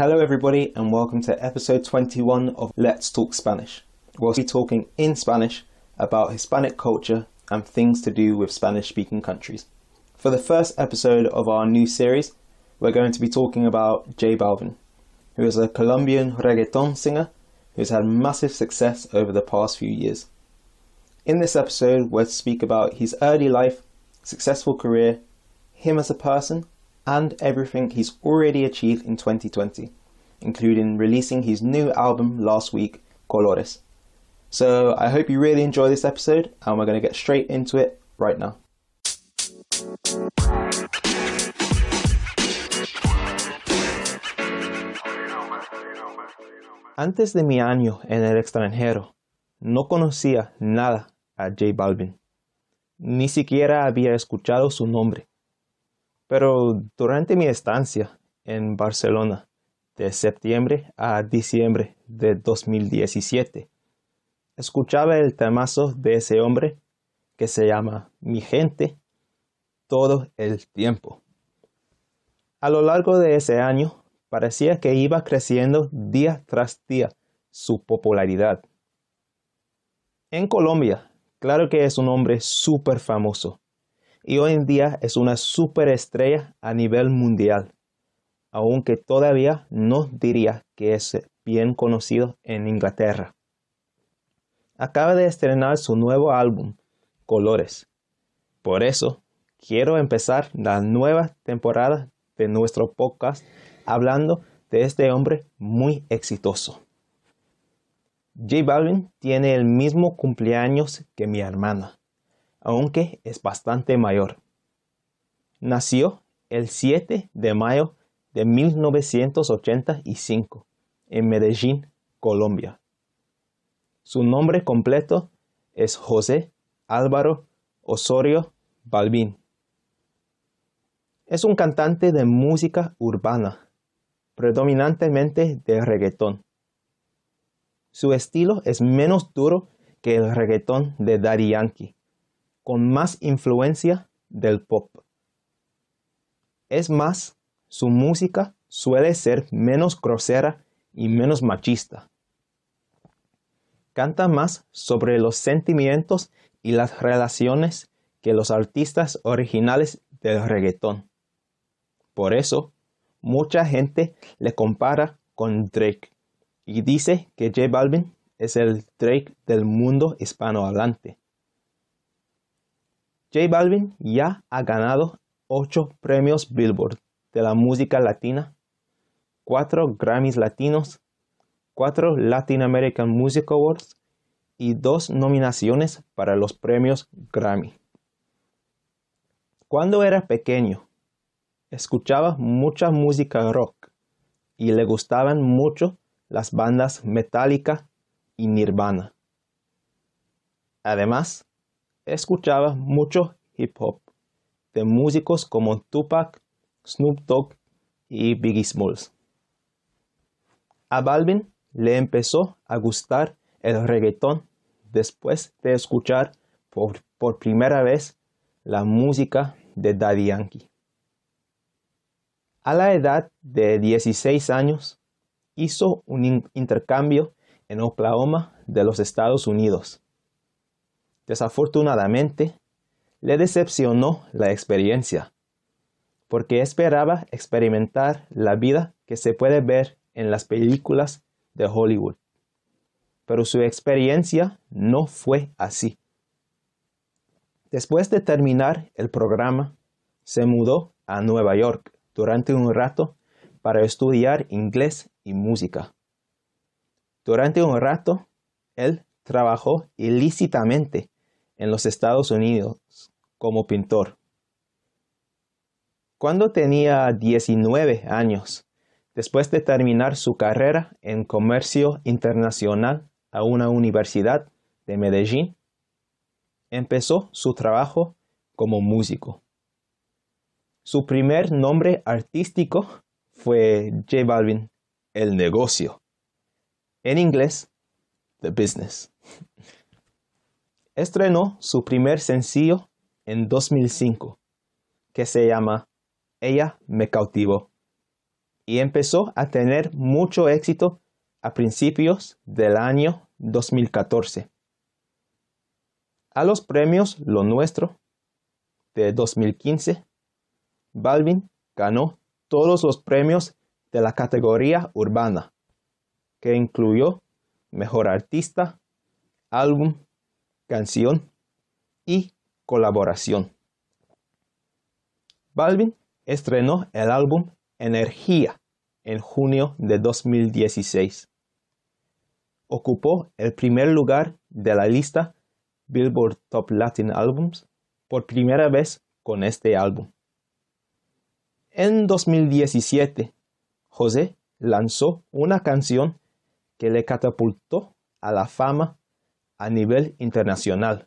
Hello, everybody, and welcome to episode 21 of Let's Talk Spanish. We'll be talking in Spanish about Hispanic culture and things to do with Spanish speaking countries. For the first episode of our new series, we're going to be talking about J Balvin, who is a Colombian reggaeton singer who's had massive success over the past few years. In this episode, we'll speak about his early life, successful career, him as a person, and everything he's already achieved in 2020, including releasing his new album last week, Colores. So I hope you really enjoy this episode, and we're going to get straight into it right now. Antes de mi año en el extranjero, no conocía nada a J Balvin. Ni siquiera había escuchado su nombre. Pero durante mi estancia en Barcelona, de septiembre a diciembre de 2017, escuchaba el temazo de ese hombre que se llama Mi gente todo el tiempo. A lo largo de ese año, parecía que iba creciendo día tras día su popularidad. En Colombia, claro que es un hombre súper famoso, y hoy en día es una superestrella a nivel mundial, aunque todavía no diría que es bien conocido en Inglaterra. Acaba de estrenar su nuevo álbum, Colores. Por eso, quiero empezar la nueva temporada de nuestro podcast hablando de este hombre muy exitoso. J Balvin tiene el mismo cumpleaños que mi hermana aunque es bastante mayor. Nació el 7 de mayo de 1985 en Medellín, Colombia. Su nombre completo es José Álvaro Osorio Balbín. Es un cantante de música urbana, predominantemente de reggaetón. Su estilo es menos duro que el reggaetón de Daddy Yankee con más influencia del pop. Es más, su música suele ser menos grosera y menos machista. Canta más sobre los sentimientos y las relaciones que los artistas originales del reggaetón. Por eso, mucha gente le compara con Drake y dice que J Balvin es el Drake del mundo hispanohablante. J Balvin ya ha ganado 8 premios Billboard de la música latina, 4 Grammys latinos, 4 Latin American Music Awards y 2 nominaciones para los premios Grammy. Cuando era pequeño, escuchaba mucha música rock y le gustaban mucho las bandas Metallica y Nirvana. Además, escuchaba mucho hip hop de músicos como Tupac, Snoop Dogg y Biggie Smalls. A Balvin le empezó a gustar el reggaetón después de escuchar por, por primera vez la música de Daddy Yankee. A la edad de 16 años, hizo un intercambio en Oklahoma de los Estados Unidos Desafortunadamente, le decepcionó la experiencia, porque esperaba experimentar la vida que se puede ver en las películas de Hollywood. Pero su experiencia no fue así. Después de terminar el programa, se mudó a Nueva York durante un rato para estudiar inglés y música. Durante un rato, él trabajó ilícitamente en los Estados Unidos como pintor. Cuando tenía 19 años, después de terminar su carrera en comercio internacional a una universidad de Medellín, empezó su trabajo como músico. Su primer nombre artístico fue J Balvin, el negocio. En inglés, The Business. Estrenó su primer sencillo en 2005, que se llama Ella me cautivó. y empezó a tener mucho éxito a principios del año 2014. A los premios Lo Nuestro de 2015, Balvin ganó todos los premios de la categoría urbana, que incluyó Mejor Artista, Álbum, Canción y Colaboración. Balvin estrenó el álbum Energía en junio de 2016. Ocupó el primer lugar de la lista Billboard Top Latin Albums por primera vez con este álbum. En 2017, José lanzó una canción que le catapultó a la fama a nivel internacional.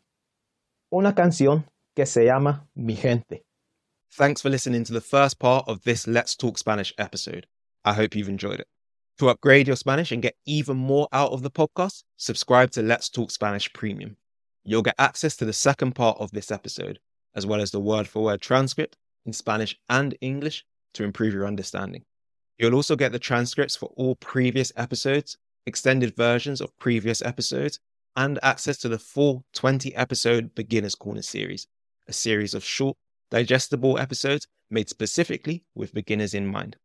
Una canción que se llama Mi Gente. Thanks for listening to the first part of this Let's Talk Spanish episode. I hope you've enjoyed it. To upgrade your Spanish and get even more out of the podcast, subscribe to Let's Talk Spanish Premium. You'll get access to the second part of this episode, as well as the word for word transcript in Spanish and English to improve your understanding. You'll also get the transcripts for all previous episodes, extended versions of previous episodes, and access to the full 20 episode Beginner's Corner series, a series of short, digestible episodes made specifically with beginners in mind.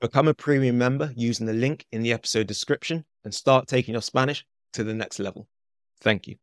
Become a premium member using the link in the episode description and start taking your Spanish to the next level. Thank you.